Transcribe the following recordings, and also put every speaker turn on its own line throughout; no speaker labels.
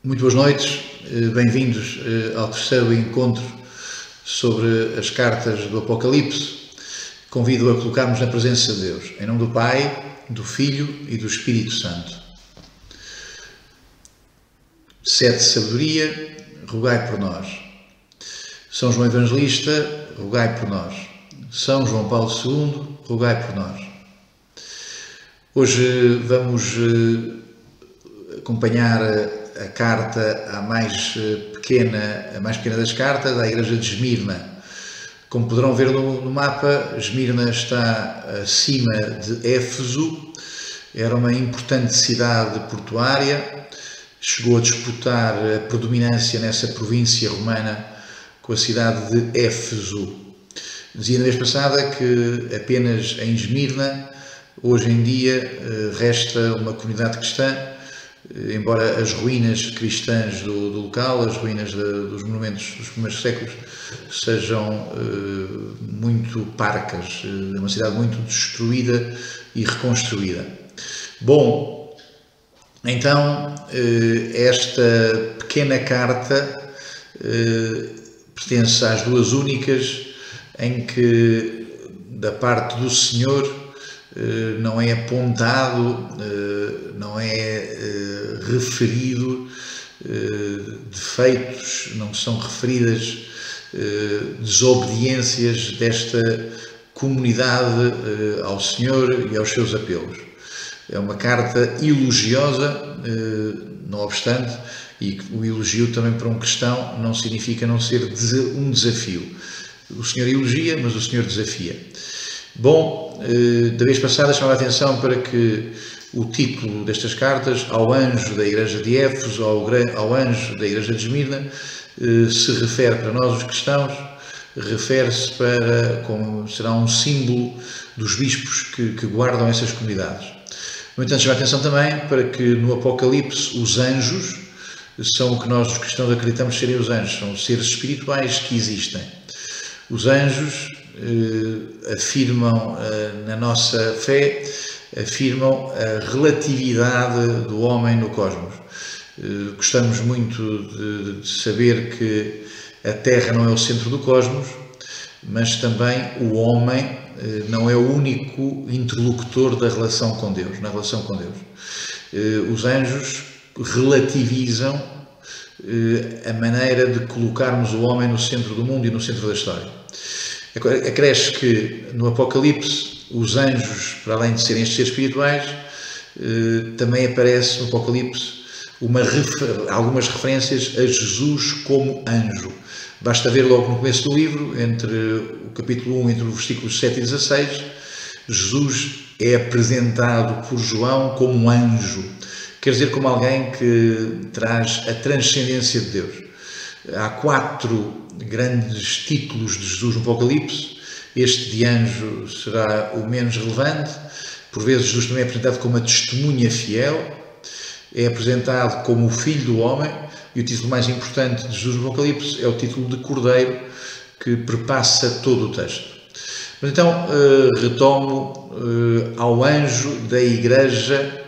Muito boas noites, eh, bem-vindos eh, ao terceiro encontro sobre as cartas do Apocalipse. Convido a colocarmos na presença de Deus, em nome do Pai, do Filho e do Espírito Santo. Sete sabedoria, rogai por nós. São João Evangelista, rogai por nós. São João Paulo II, rogai por nós. Hoje vamos eh, acompanhar a carta a mais eh, pequena, a mais pequena das cartas, da Igreja de Esmirna. Como poderão ver no, no mapa, Esmirna está acima de Éfeso, era uma importante cidade portuária, chegou a disputar a predominância nessa província romana com a cidade de Éfeso. Dizia na vez passada que apenas em Esmirna, hoje em dia, eh, resta uma comunidade cristã embora as ruínas cristãs do, do local, as ruínas dos monumentos dos primeiros séculos, sejam uh, muito parcas, uh, é uma cidade muito destruída e reconstruída. Bom, então, uh, esta pequena carta pertence às duas únicas em que, da parte do Senhor, não é apontado, não é referido eh, defeitos, não são referidas eh, desobediências desta comunidade eh, ao Senhor e aos seus apelos. É uma carta elogiosa, não obstante, e o elogio também para um cristão não significa não ser um desafio. O Senhor elogia, mas o Senhor desafia. Bom, da vez passada chamava a atenção para que o título destas cartas ao anjo da igreja de Éfeso, ao, ao anjo da igreja de Esmirna, eh, se refere para nós os cristãos, refere-se para, como será um símbolo dos bispos que, que guardam essas comunidades. No entanto, chama a atenção também para que no Apocalipse os anjos são o que nós os cristãos acreditamos serem os anjos, são seres espirituais que existem. Os anjos eh, afirmam eh, na nossa fé afirmam a relatividade do homem no cosmos. Eh, gostamos muito de, saber que a Terra não é o centro do cosmos, mas também o homem eh, não é o único interlocutor da relação com Deus, na relação com Deus. Eh, os anjos relativizam a maneira de colocarmos o homem no centro do mundo e no centro da história. Acresce que no Apocalipse os anjos, para além de serem seres espirituais, eh, também aparece no Apocalipse uma, algumas referências a Jesus como anjo. Basta ver logo no começo do livro, entre o capítulo 1, entre os versículos 7 e 16, Jesus é apresentado por João como um anjo, quer dizer, como alguém que traz a transcendência de Deus. Há quatro grandes títulos de Jesus no Apocalipse, este de anjo será o menos relevante. Por vezes, Jesus também é apresentado como uma testemunha fiel, é apresentado como o Filho do Homem, e o título mais importante de Jesus no Apocalipse é o título de Cordeiro, que perpassa todo o texto. Mas então, eh, retomo eh, ao anjo da igreja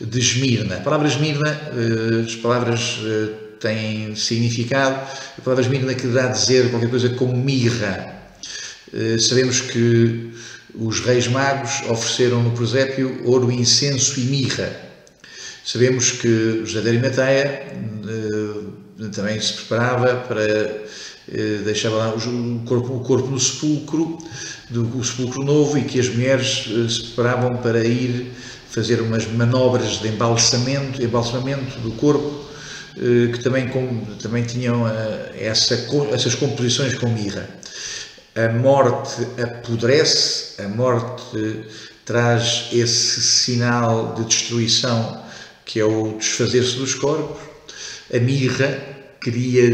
de Esmirna. A palavra Esmirna, eh, as palavras têm significado, a palavra Esmirna quererá dizer qualquer coisa como mirra, eh, sabemos que os reis magos ofereceram no presépio ouro, incenso e mirra. Sabemos que José de Arimateia eh, também se preparava para eh, deixar lá o corpo, o corpo no sepulcro, do sepulcro novo, e que as mulheres se preparavam para ir fazer umas manobras de embalsamento, embalsamamento do corpo, que também, também tinham essa, essas composições com mirra a morte apodrece, a morte traz esse sinal de destruição que é o desfazer-se dos corpos. A mirra queria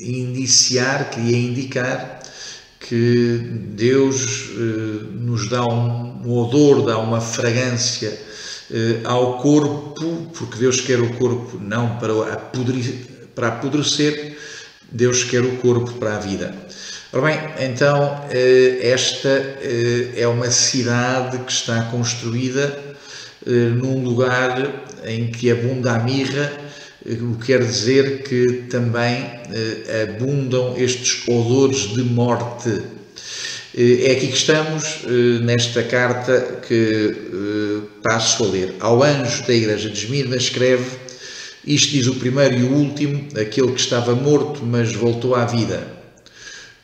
indiciar, queria indicar que Deus eh, nos dá um, um, odor, dá uma fragrância eh, ao corpo, porque Deus quer o corpo não para, apodrecer, para apodrecer, Deus quer o corpo para a vida. Ora bem, então eh, esta eh, é uma cidade que está construída eh, num lugar em que abunda a mirra o que quer dizer que também abundam estes odores de morte. É aqui que estamos, nesta carta que passo a ler. Ao anjo da igreja de Esmirna escreve, isto diz o primeiro e o último, aquele que estava morto, mas voltou à vida.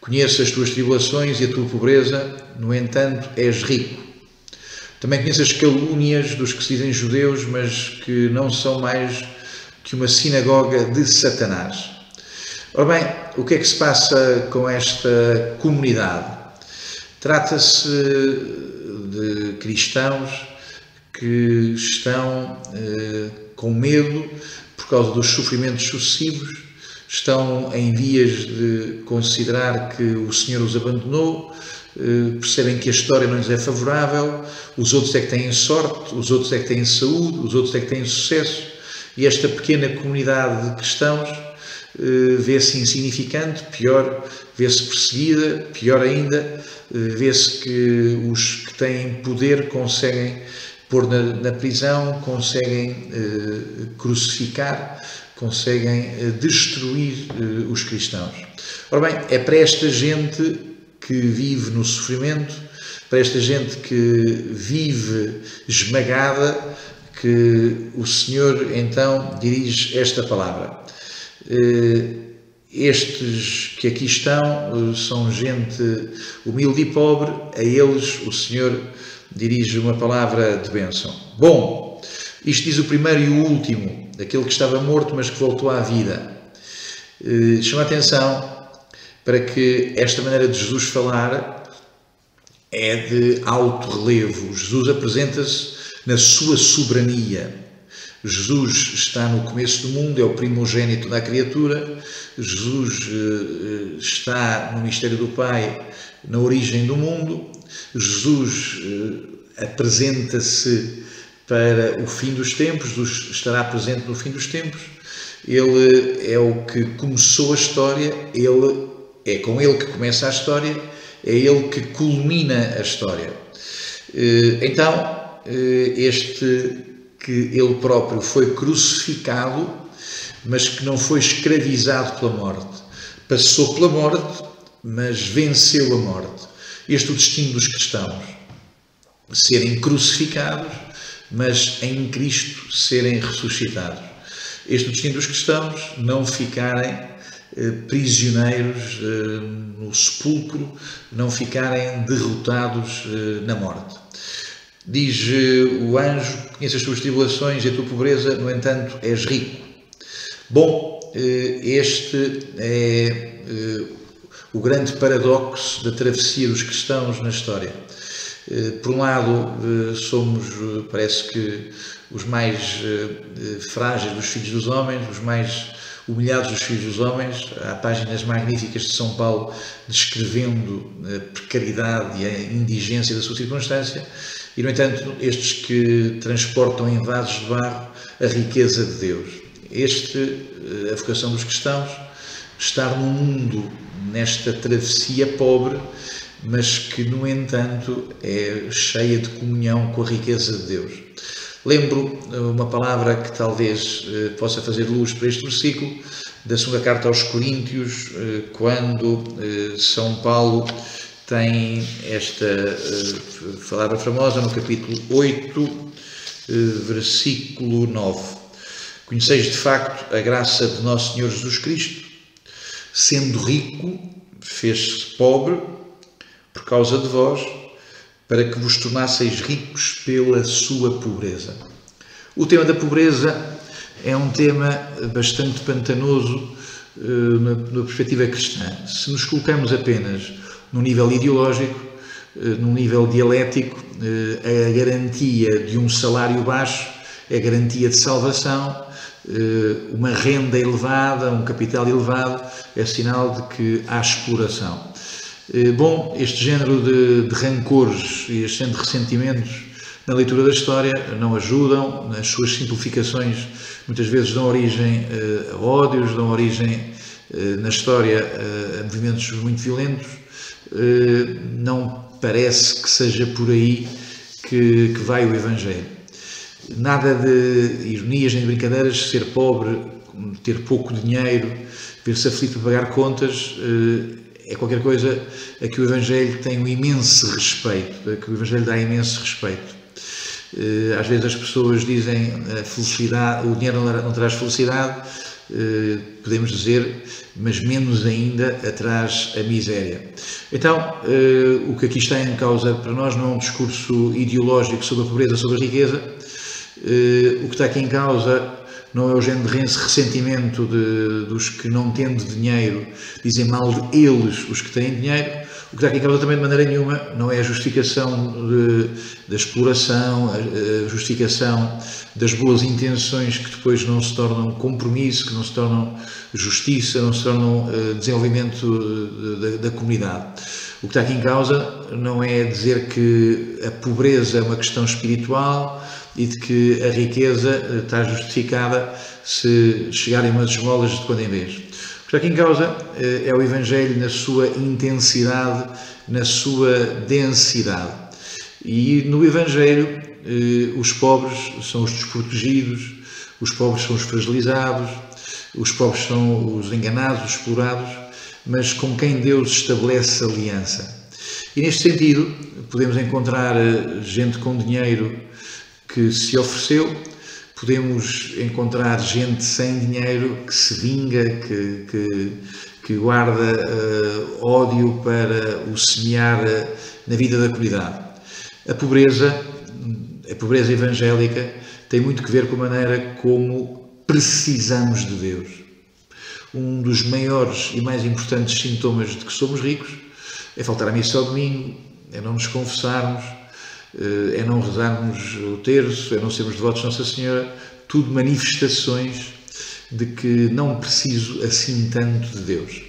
Conheço as tuas tribulações e a tua pobreza, no entanto, és rico. Também conheço as calúnias dos que se dizem judeus, mas que não são mais que uma sinagoga de Satanás. Ora bem, o que é que se passa com esta comunidade? Trata-se de cristãos que estão eh, com medo por causa dos sofrimentos sucessivos, estão em vias de considerar que o Senhor os abandonou, eh, percebem que a história não lhes é favorável, os outros é que têm sorte, os outros é que têm saúde, os outros é que têm sucesso, e esta pequena comunidade de cristãos eh, vê-se insignificante, pior, vê-se perseguida, pior ainda, eh, vê-se que os que têm poder conseguem pôr na, na prisão, conseguem crucificar, conseguem destruir os cristãos. Ora bem, é para esta gente que vive no sofrimento, para esta gente que vive esmagada, que o Senhor então dirige esta palavra. Eh, estes que aqui estão eh, são gente humilde e pobre, a eles o Senhor dirige uma palavra de bênção. Bom, isto diz o primeiro e o último, aquele que estava morto, mas que voltou à vida. Eh, chama a atenção para que esta maneira de Jesus falar é de alto relevo. Jesus apresenta-se na sua soberania. Jesus está no começo do mundo, é o primogênito da criatura. Jesus eh, está no mistério do Pai, na origem do mundo. Jesus eh, apresenta-se para o fim dos tempos, Jesus estará presente no fim dos tempos. Ele é o que começou a história, ele é com ele que começa a história, é ele que culmina a história. Eh, então, eh, este que ele próprio foi crucificado, mas que não foi escravizado pela morte. Passou pela morte, mas venceu a morte. Este é o destino dos cristãos. Serem crucificados, mas em Cristo serem ressuscitados. Este é o destino dos cristãos, não ficarem eh, prisioneiros eh, no sepulcro, não ficarem derrotados eh, na morte. Diz o anjo: Conheces as tuas tribulações e a tua pobreza, no entanto, és rico. Bom, este é o grande paradoxo da travessia dos cristãos na história. Por um lado, somos, parece que, os mais frágeis dos filhos dos homens, os mais humilhados os filhos dos homens. Há páginas magníficas de São Paulo descrevendo a precariedade e a indigência da sua circunstância, e, no entanto, estes que transportam em vasos de barro a riqueza de Deus. Este, eh, a vocação dos cristãos, estar num mundo, nesta travessia pobre, mas que, no entanto, é cheia de comunhão com a riqueza de Deus. Lembro eh, uma palavra que talvez eh, possa fazer luz para este versículo, da segunda carta aos Coríntios, quando São Paulo tem esta palavra famosa no capítulo 8, versículo 9. Conheceis de facto a graça de nosso Senhor Jesus Cristo, sendo rico, fez-se pobre por causa de vós para que vos tornasseis ricos pela sua pobreza. O tema da pobreza é um tema bastante pantanoso uh, na, na, perspectiva cristã. Se nos colocamos apenas no nível ideológico, uh, no nível dialético, uh, a garantia de um salário baixo é garantia de salvação, uma renda elevada, um capital elevado é sinal de que há exploração. Eh, bom, este género de, de rancores e este género de ressentimentos na leitura da história não ajudam, nas suas simplificações muitas vezes dão origem eh, a ódios, dão origem eh, na história a movimentos muito violentos. Não parece que seja por aí que, que vai o Evangelho. Nada de ironias nem de brincadeiras, ser pobre ter pouco dinheiro, ver-se aflito para pagar contas, é qualquer coisa a que o Evangelho tem um imenso respeito, a que o Evangelho dá imenso respeito. Às vezes as pessoas dizem a felicidade, o dinheiro não traz felicidade, eh, podemos dizer, mas menos ainda atrás a miséria. Então, eh, o que aqui está em causa para nós não é um discurso ideológico sobre a pobreza, sobre a riqueza. Eh, o que está aqui em causa não é o género de ressentimento de, dos que não tendo dinheiro dizem mal de eles, os que têm dinheiro. O que está aqui em causa também de maneira nenhuma não é a justificação da exploração, a, a justificação das boas intenções que depois não se tornam compromisso, que não se tornam justiça, não se tornam uh, desenvolvimento da, da comunidade. O que está aqui em causa não é dizer que a pobreza é uma questão espiritual, e de que a riqueza eh, está justificada se chegarem umas esmolas de quando em vez. O que está aqui em causa eh, é o Evangelho na sua intensidade, na sua densidade. E no Evangelho, eh, os pobres são os desprotegidos, os pobres são os fragilizados, os pobres são os enganados, os explorados, mas com quem Deus estabelece aliança. E neste sentido, podemos encontrar gente com dinheiro que se ofereceu. Podemos encontrar gente sem dinheiro que se vinga, que, que, que guarda uh, ódio para o semear uh, na vida da comunidade. A pobreza, a pobreza evangélica, tem muito que ver com a maneira como precisamos de Deus. Um dos maiores e mais importantes sintomas de que somos ricos é faltar à missa ao domingo, é não nos confessarmos, é não rezarmos o terço, é não sermos devotos de Nossa Senhora, tudo manifestações de que não preciso assim tanto de Deus.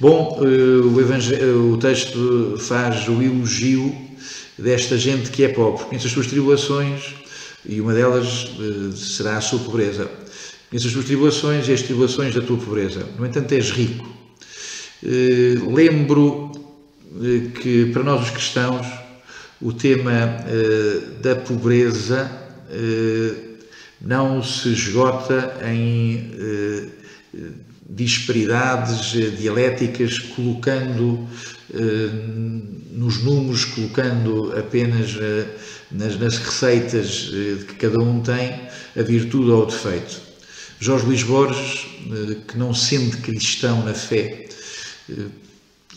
Bom, eh, o, o texto faz o elogio desta gente que é pobre, conhece as suas tribulações e uma delas eh, será a sua pobreza. Conhece as tuas tribulações e as tribulações da tua pobreza. No entanto, és rico. Lembro que para nós os cristãos o tema da pobreza não se esgota em disparidades dialéticas, colocando nos números, colocando apenas nas, nas, receitas que cada um tem a virtude ou o defeito. Jorge Luís Borges, que não sendo cristão na fé,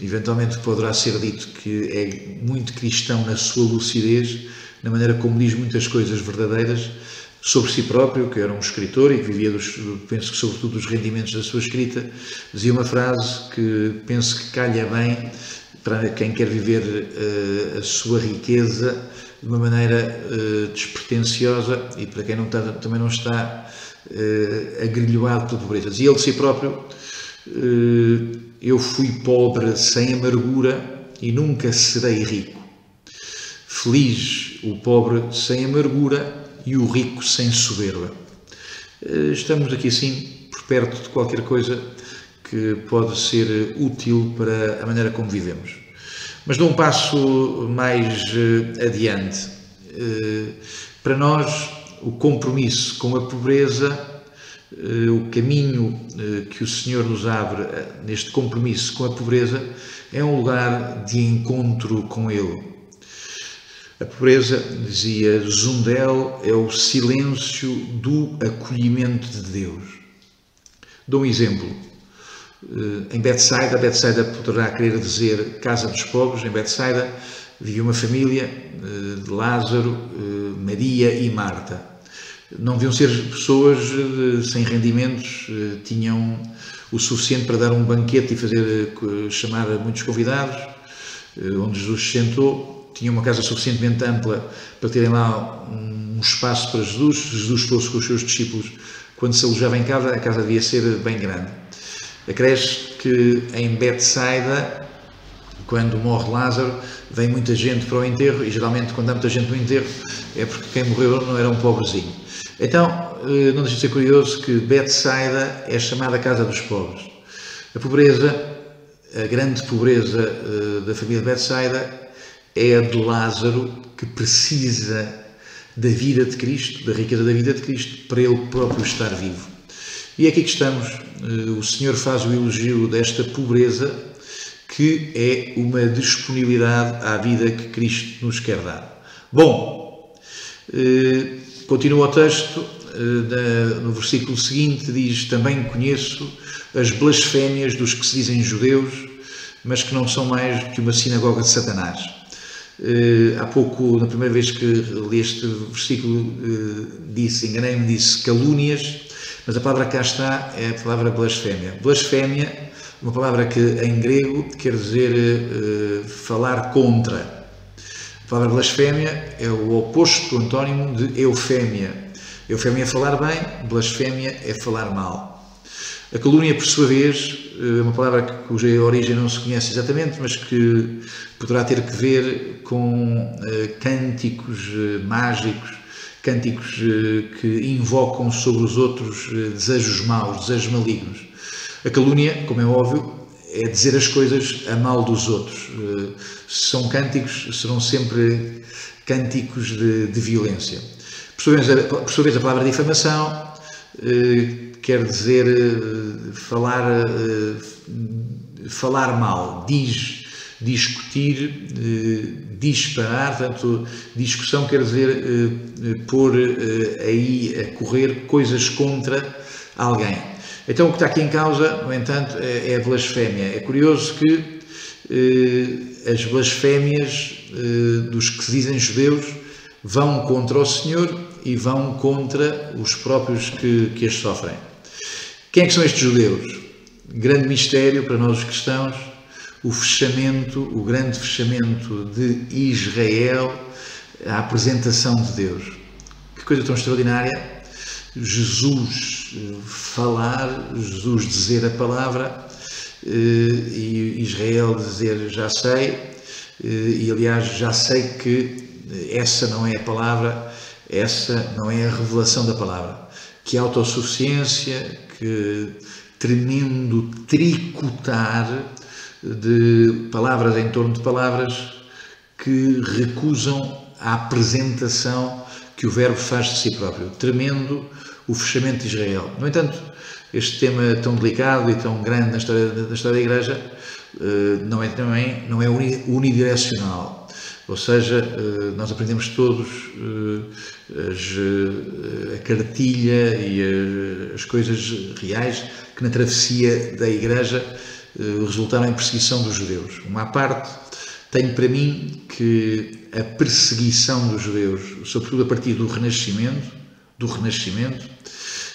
eventualmente poderá ser dito que é muito cristão na sua lucidez, na maneira como diz muitas coisas verdadeiras sobre si próprio, que era um escritor e que vivia, dos, penso que sobretudo dos rendimentos da sua escrita, dizia uma frase que penso que calha bem para quem quer viver uh, a sua riqueza de uma maneira uh, despretensiosa e para quem não está, também não está uh, agrilhoado pela pobreza. Dizia ele de si próprio, eu fui pobre sem amargura e nunca serei rico. Feliz o pobre sem amargura e o rico sem soberba. Estamos aqui assim, por perto de qualquer coisa que pode ser útil para a maneira como vivemos. Mas dou um passo mais eh, adiante. Eh, para nós, o compromisso com a pobreza eh, o caminho que o Senhor nos abre neste compromisso com a pobreza é um lugar de encontro com Ele. A pobreza, dizia Zundel, é o silêncio do acolhimento de Deus. Dou um exemplo. Em Betsaida, Betsaida poderá querer dizer casa dos pobres, em Betsaida vivia uma família de Lázaro, Maria e Marta não deviam ser pessoas eh, sem rendimentos, eh, tinham o suficiente para dar um banquete e fazer eh, chamar muitos convidados, onde Jesus se sentou, tinha uma casa suficientemente ampla para terem lá um espaço para Jesus. Jesus fosse com os seus discípulos quando se alojava em casa, a casa devia ser bem grande. Acresce que em Betsaida, quando morre Lázaro, vem muita gente para o enterro e geralmente quando há muita gente no enterro é porque quem morreu não era um pobrezinho. Então, eh, não deixa de ser curioso que Betsaida é chamada Casa dos Pobres. A pobreza, a grande pobreza eh, da família Betsaida é a de Lázaro, que precisa da vida de Cristo, da riqueza da vida de Cristo, para ele próprio estar vivo. E é aqui que estamos. O Senhor faz o elogio desta pobreza que é uma disponibilidade à vida que Cristo nos quer dar. Bom, continua o texto, no versículo seguinte diz: Também conheço as blasfémias dos que se dizem judeus, mas que não são mais que uma sinagoga de Satanás. há pouco, na primeira vez que li este versículo, disse, enganei-me, disse calúnias, mas a palavra que cá está é a palavra blasfémia. Blasfémia uma palavra que em grego quer dizer uh, falar contra. A palavra blasfémia é o oposto do antónimo de eufémia. Eufémia é falar bem, blasfémia é falar mal. A calúnia, por sua vez, eh, é uma palavra cuja origem não se conhece exatamente, mas que poderá ter que ver com uh, cânticos uh, mágicos, cânticos que invocam sobre os outros desejos maus, desejos malignos. A calúnia, como é óbvio, é dizer as coisas a mal dos outros. Eh, se são cânticos, serão sempre cânticos de, de violência. Por sua, vez, por sua vez, a palavra difamação eh, quer dizer eh, falar, falar mal, diz, discutir, disparar, portanto, discussão quer dizer pôr aí a correr coisas contra alguém. Então, o que está aqui em causa, no entanto, é, é a blasfémia. É curioso que eh, as blasfémias eh, dos que se dizem judeus vão contra o Senhor e vão contra os próprios que, que as sofrem. Quem é que são estes judeus? Grande mistério para nós os cristãos, o fechamento, o grande fechamento de Israel à apresentação de Deus. Que coisa tão extraordinária! Jesus eh, falar, Jesus dizer a palavra eh, e Israel dizer já sei, eh, e aliás já sei que essa não é a palavra, essa não é a revelação da palavra. Que autossuficiência, que tremendo tricotar de palavras em torno de palavras que recusam a apresentação que o Verbo faz de si próprio. Tremendo o fechamento de Israel. No entanto, este tema tão delicado e tão grande na história da, história da Igreja eh, não é também não é unidirecional. Ou seja, eh, nós aprendemos todos eh, a cartilha e as coisas reais que na travessia da Igreja resultaram em perseguição dos judeus. Uma parte tenho para mim que a perseguição dos judeus, sobretudo a partir do Renascimento, do Renascimento,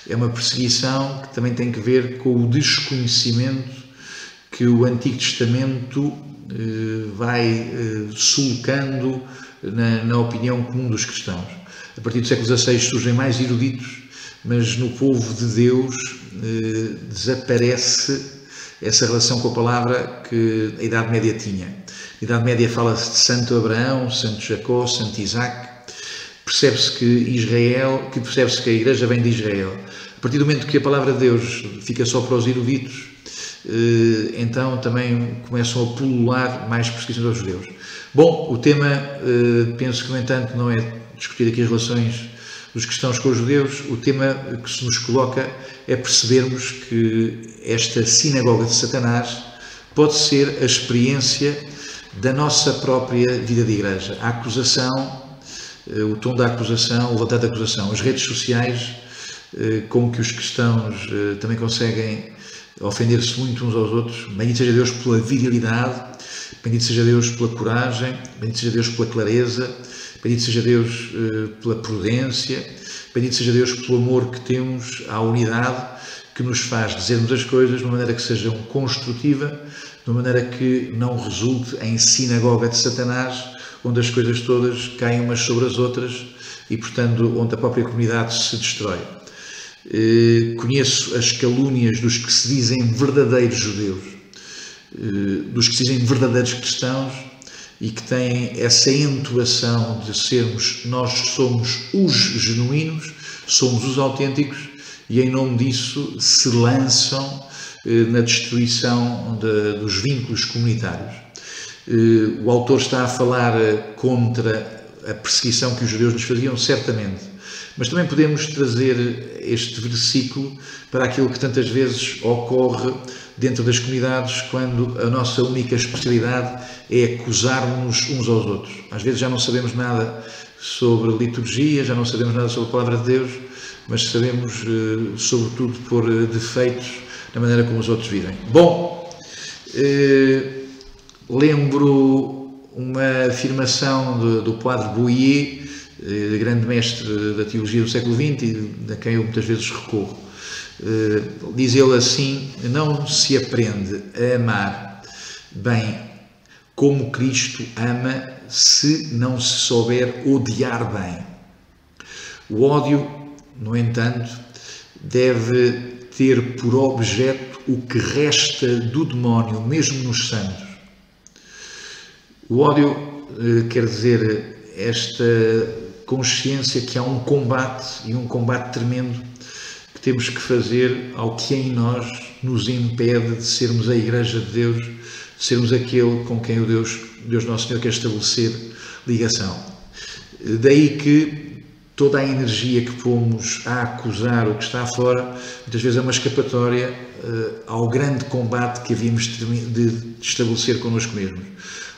é uma perseguição que também tem que ver com o desconhecimento que o Antigo Testamento eh, vai eh, sulcando na, na, opinião comum dos cristãos. A partir do século XVI surgem mais eruditos, mas no povo de Deus eh, desaparece essa relação com a palavra que a Idade Média tinha. A Idade Média fala-se de Santo Abraão, Santo Jacó, Santo Isaac, percebe-se que Israel, que percebe-se que a Igreja vem de Israel. A partir do momento que a palavra de Deus fica só para os eruditos, eh, então também começam a pulular mais perseguições aos judeus. Bom, o tema, eh, penso que no entanto não é discutir aqui as relações dos cristãos com os judeus, o tema que se nos coloca é percebermos que esta sinagoga de Satanás pode ser a experiência da nossa própria vida de igreja. A acusação eh, o tom da acusação, o levantar da acusação. As redes sociais, eh, com que os cristãos eh, também conseguem ofender-se muito uns aos outros. Bendito seja Deus pela virilidade, bendito seja Deus pela coragem, bendito seja Deus pela clareza, bendito seja Deus pela prudência, bendito seja Deus pelo amor que temos à unidade que nos faz dizermos as coisas de uma maneira que seja construtiva, de uma maneira que não resulte em sinagoga de Satanás, onde as coisas todas caem umas sobre as outras e, portanto, onde a própria comunidade se destrói. Eh, conheço as calúnias dos que se dizem verdadeiros judeus, eh, dos que se dizem verdadeiros cristãos e que têm essa entoação de sermos, nós somos os genuínos, somos os autênticos e em nome disso se lançam eh, na destruição de, dos vínculos comunitários. Eh, o autor está a falar eh, contra a perseguição que os judeus lhes faziam, certamente, Mas também podemos trazer este versículo para aquilo que tantas vezes ocorre dentro das comunidades quando a nossa única especialidade é acusar-nos uns aos outros. Às vezes já não sabemos nada sobre liturgia, já não sabemos nada sobre a palavra de Deus, mas sabemos, eh, sobretudo, por eh, defeitos na maneira como os outros vivem. Bom, eh, lembro uma afirmação do, padre Bouillet, grande mestre da teologia do século XX da quem eu muitas vezes recorro. Diz ele assim: não se aprende a amar bem como Cristo ama se não se souber odiar bem. O ódio, no entanto, deve ter por objeto o que resta do demónio, mesmo nos santos. O ódio eh, quer dizer esta consciência que há um combate e um combate tremendo temos que fazer ao que em nós nos impede de sermos a Igreja de Deus, de sermos aquele com quem o Deus, Deus Nosso Senhor quer estabelecer ligação. Daí que toda a energia que pomos a acusar o que está fora, muitas vezes é uma escapatória uh, ao grande combate que havíamos de, de estabelecer connosco mesmos.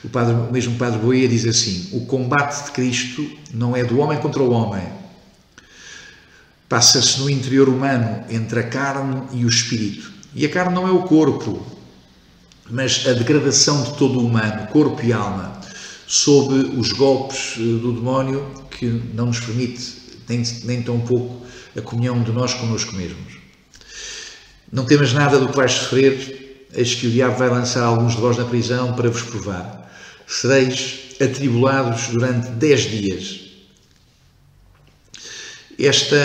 O, padre, o mesmo Padre Boia diz assim: o combate de Cristo não é do homem contra o homem. Passa-se no interior humano, entre a carne e o espírito. E a carne não é o corpo, mas a degradação de todo o humano, corpo e alma, sob os golpes eh, do demónio que não nos permite nem, nem tão pouco a comunhão de nós connosco mesmos. Não temas nada do que vais sofrer, eis que o diabo vai lançar alguns de vós na prisão para vos provar sereis atribulados durante dez dias. Esta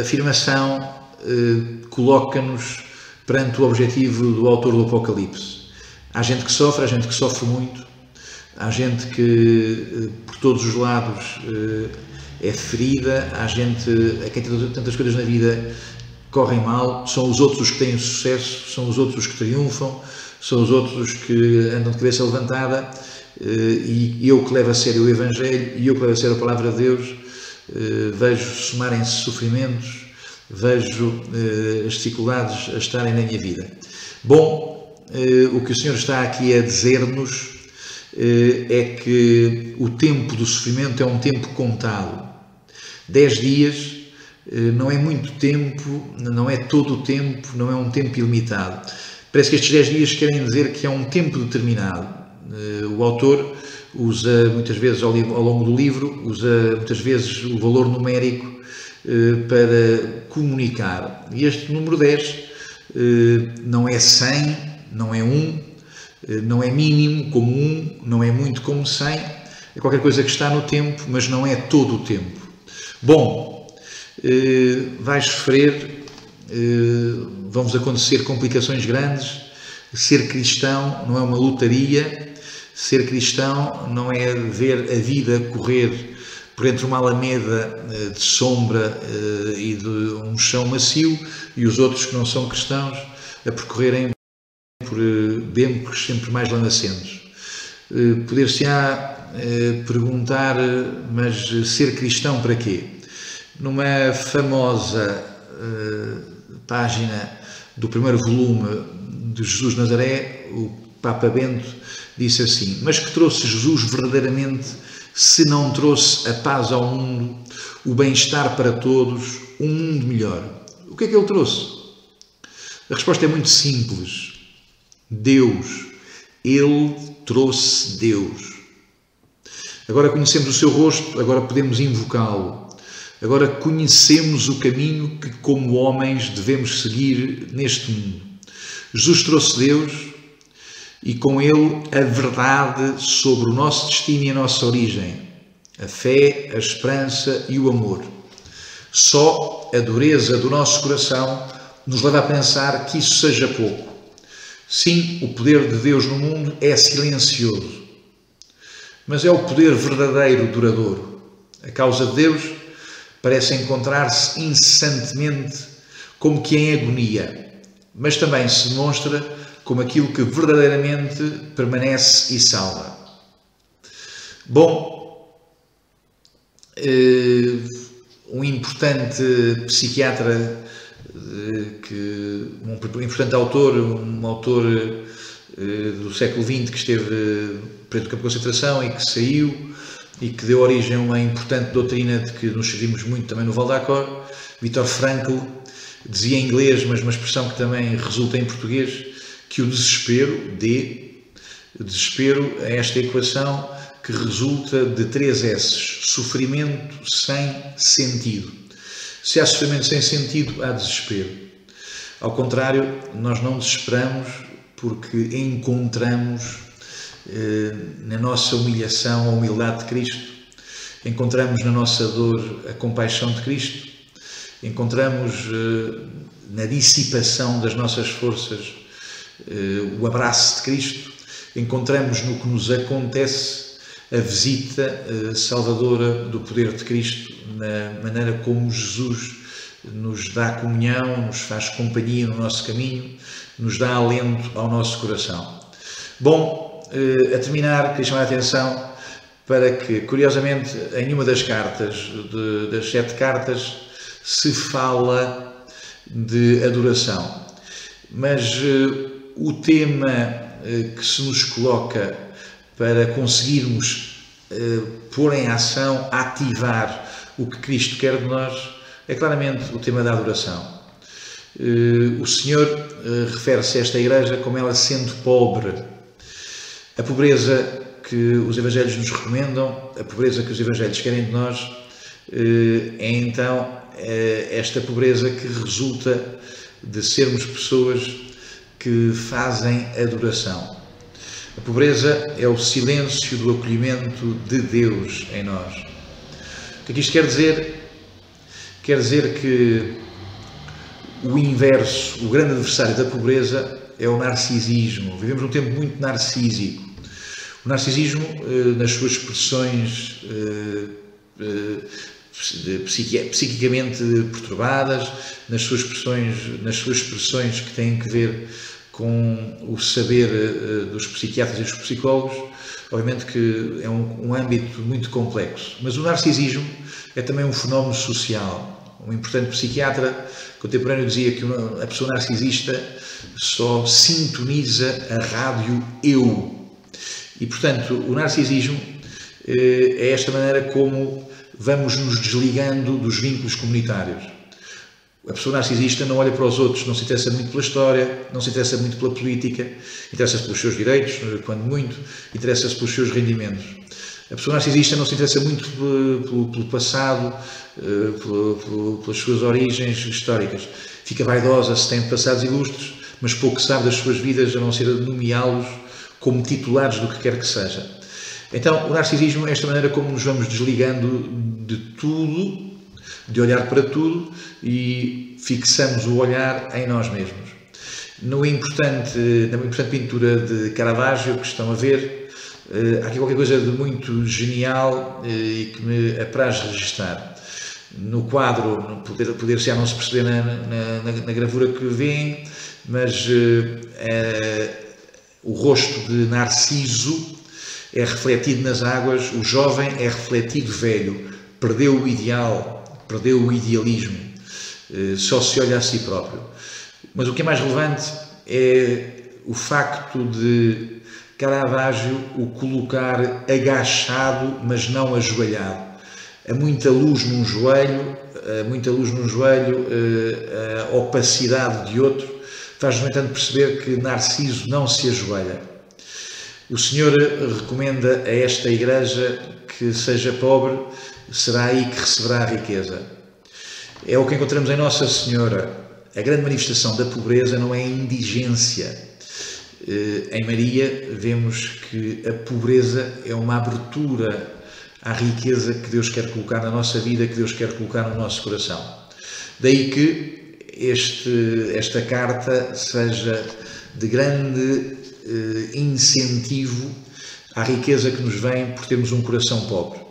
afirmação eh, coloca-nos perante o objetivo do autor do Apocalipse. Há gente que sofre, há gente que sofre muito, há gente que eh, por todos os lados eh, é ferida, há gente a quem tantas coisas na vida correm mal, são os outros os que têm sucesso, são os outros os que triunfam, são os outros que andam de cabeça levantada eh, e eu que levo a sério o Evangelho e eu que levo a sério a palavra de Deus, vejo somarem-se sofrimentos, vejo eh, as dificuldades a estarem na minha vida. Bom, o que o Senhor está aqui a dizer-nos é que o tempo do sofrimento é um tempo contado. Dez dias não é muito tempo, não é todo o tempo, não é um tempo ilimitado. Parece que estes 10 dias querem dizer que é um tempo determinado. Eh, o autor usa muitas vezes ao longo do livro, usa muitas vezes o valor numérico eh, para comunicar. E este número 10 eh, não é 100, não é 1, não é mínimo como 1, não é muito como 100, é qualquer coisa que está no tempo, mas não é todo o tempo. Bom, vais sofrer eh, vamos acontecer complicações grandes. Ser cristão não é uma lotaria, ser cristão não é ver a vida correr por entre uma alameda eh, de sombra eh, e de um chão macio e os outros que não são cristãos a percorrerem por becos sempre mais lamacentos. Poder-se-á perguntar, mas ser cristão para quê? Numa famosa página do primeiro volume de Jesus Nazaré, o Papa Bento disse assim: Mas que trouxe Jesus verdadeiramente se não trouxe a paz ao mundo, o bem-estar para todos, um mundo melhor? O que é que ele trouxe? A resposta é muito simples: Deus. Ele trouxe Deus. Agora conhecemos o seu rosto, agora podemos invocá-lo. Agora conhecemos o caminho que, como homens, devemos seguir neste mundo. Jesus trouxe Deus e com ele a verdade sobre o nosso destino e a nossa origem, a fé, a esperança e o amor. Só a dureza do nosso coração nos leva a pensar que isso seja pouco. Sim, o poder de Deus no mundo é silencioso, mas é o poder verdadeiro, duradouro. A causa de Deus parece encontrar-se incessantemente como que em agonia, mas também se demonstra como aquilo que verdadeiramente permanece e salva. Bom, eh, um importante psiquiatra, que, um importante autor, um autor do século XX que esteve preso do campo de concentração e que saiu e que deu origem a uma importante doutrina de que nos servimos muito também no Valdacor. Viktor Frankl dizia em inglês, mas uma expressão que também resulta em português, que o desespero, D, o desespero é esta equação que resulta de três S: sofrimento sem sentido. Se há sofrimento sem sentido, há desespero. Ao contrário, nós não desesperamos porque encontramos eh, na nossa humilhação a humildade de Cristo, encontramos na nossa dor a compaixão de Cristo, encontramos eh, na dissipação das nossas forças o abraço de Cristo, encontramos no que nos acontece a visita salvadora do poder de Cristo, na maneira como Jesus nos dá comunhão, nos faz companhia no nosso caminho, nos dá alento ao nosso coração. Bom, eh, a terminar, queria chamar a atenção para que, curiosamente, em uma das cartas, de, das sete cartas, se fala de adoração. Mas o tema uh, que se nos coloca para conseguirmos uh, pôr em ação, ativar o que Cristo quer de nós, é claramente o tema da adoração. o Senhor refere-se a esta igreja como ela sendo pobre a pobreza que os Evangelhos nos recomendam, a pobreza que os Evangelhos querem de nós, eh, é então eh, esta pobreza que resulta de sermos pessoas que fazem adoração. A pobreza é o silêncio do acolhimento de Deus em nós. O que é que isto quer dizer? Quer dizer que o inverso, o grande adversário da pobreza é o narcisismo. Vivemos um tempo muito narcísico. O narcisismo, eh, nas suas expressões eh, eh, psiquicamente perturbadas, nas suas expressões, nas suas expressões que têm que ver com o saber dos psiquiatras e dos psicólogos, obviamente que é um, um âmbito muito complexo. Mas o narcisismo é também um fenómeno social. Um importante psiquiatra contemporâneo dizia que uma, a pessoa narcisista só sintoniza a rádio eu, e, portanto, o narcisismo eh, é esta maneira como vamos nos desligando dos vínculos comunitários. A pessoa narcisista não olha para os outros, não se interessa muito pela história, não se interessa muito pela política, interessa-se pelos seus direitos, quando muito, interessa-se pelos seus rendimentos. A pessoa narcisista não se interessa muito pelo, pelo passado, eh, pelo, pelas suas origens históricas. Fica vaidosa se tem passados ilustres, mas pouco sabe das suas vidas, a não ser nomeá-los como titulares do que quer que seja. Então, o narcisismo é esta maneira como nos vamos desligando de tudo, de olhar para tudo e fixamos o olhar em nós mesmos. No importante, na importante pintura de Caravaggio que estão a ver, eh, há aqui qualquer coisa de muito genial eh, e que me apraz registar. No quadro, poder, poder já não se perceber na, na, na, gravura que vem, mas é, o rosto de Narciso é refletido nas águas, o jovem é refletido velho, perdeu o ideal, perdeu o idealismo, eh, só se olha a si próprio. Mas o que é mais relevante é o facto de Caravaggio o colocar agachado, mas não ajoelhado. Há muita luz num joelho, muita luz num joelho, eh, a opacidade de outro, faz, no entanto, perceber que Narciso não se ajoelha. O Senhor recomenda a esta igreja que seja pobre, será aí que receberá a riqueza. É o que encontramos em Nossa Senhora. A grande manifestação da pobreza não é a indigência. Eh, em Maria, vemos que a pobreza é uma abertura à riqueza que Deus quer colocar na nossa vida, que Deus quer colocar no nosso coração. Daí que este, esta carta seja de grande eh, incentivo à riqueza que nos vem por termos um coração pobre.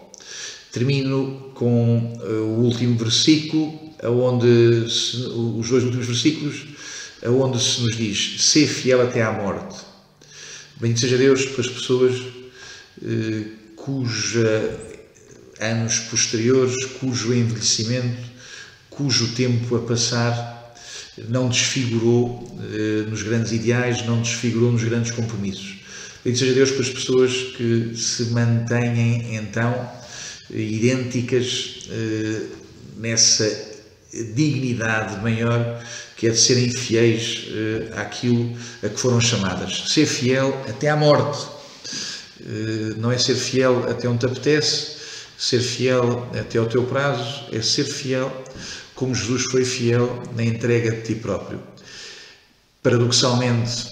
Termino com eh, o último versículo, onde os dois últimos versículos, onde se nos diz: Ser fiel até à morte. Bendito seja Deus pelas pessoas eh, cuja anos posteriores, cujo envelhecimento, cujo tempo a passar não desfigurou eh, nos grandes ideais, não desfigurou nos grandes compromissos. Bendito seja Deus pelas pessoas que se mantêm então idênticas eh, nessa dignidade maior que é de serem fiéis eh, àquilo a que foram chamadas. Ser fiel até à morte. Eh, não é ser fiel até onde te apetece, ser fiel até ao teu prazo, é ser fiel como Jesus foi fiel na entrega de ti próprio. Paradoxalmente,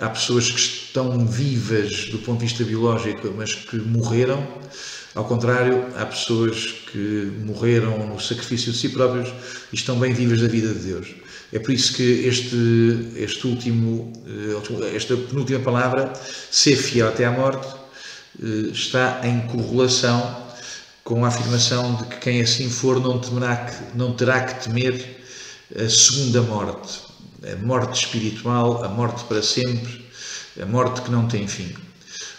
há pessoas que estão vivas do ponto de vista biológico, mas que morreram ao contrário, há pessoas que morreram no sacrifício de si próprios e estão bem vivas da vida de Deus. É por isso que este, este último, eh, esta penúltima palavra, ser fiel até à morte, eh, está em correlação com a afirmação de que quem assim for não, que, não terá que temer a segunda morte, a morte espiritual, a morte para sempre, a morte que não tem fim.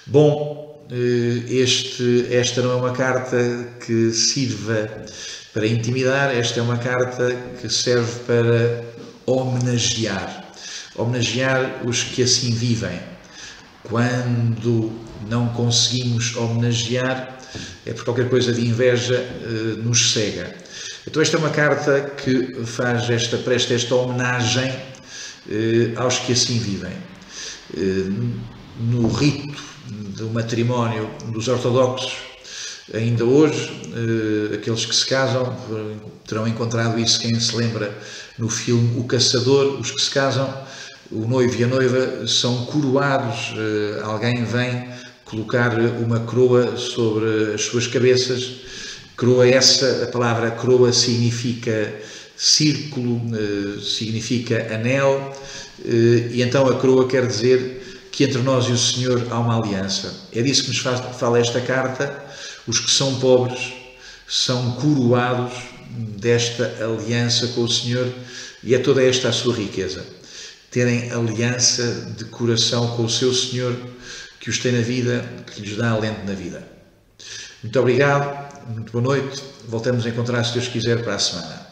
Bom, eh, este, esta não é uma carta que sirva para intimidar, esta é uma carta que serve para homenagear. Homenagear os que assim vivem. Quando não conseguimos homenagear, é por qualquer coisa de inveja eh, nos cega. Então, esta é uma carta que faz esta, presta esta homenagem eh, aos que assim vivem. No rito do matrimónio dos ortodoxos, ainda hoje, eh, aqueles que se casam terão encontrado isso, quem se lembra no filme O Caçador, os que se casam, o noivo e a noiva são coroados, eh, alguém vem colocar uma coroa sobre as suas cabeças. Coroa essa, a palavra coroa significa círculo, eh, significa anel, e então a coroa quer dizer que entre nós e o Senhor há uma aliança. É disso que nos faz, fala esta carta. Os que são pobres são coroados desta aliança com o Senhor e é toda esta a sua riqueza. Terem aliança de coração com o seu Senhor que os tem na vida, que lhes dá alento na vida. Muito obrigado, muito boa noite. Voltamos a encontrar, se Deus quiser, para a semana.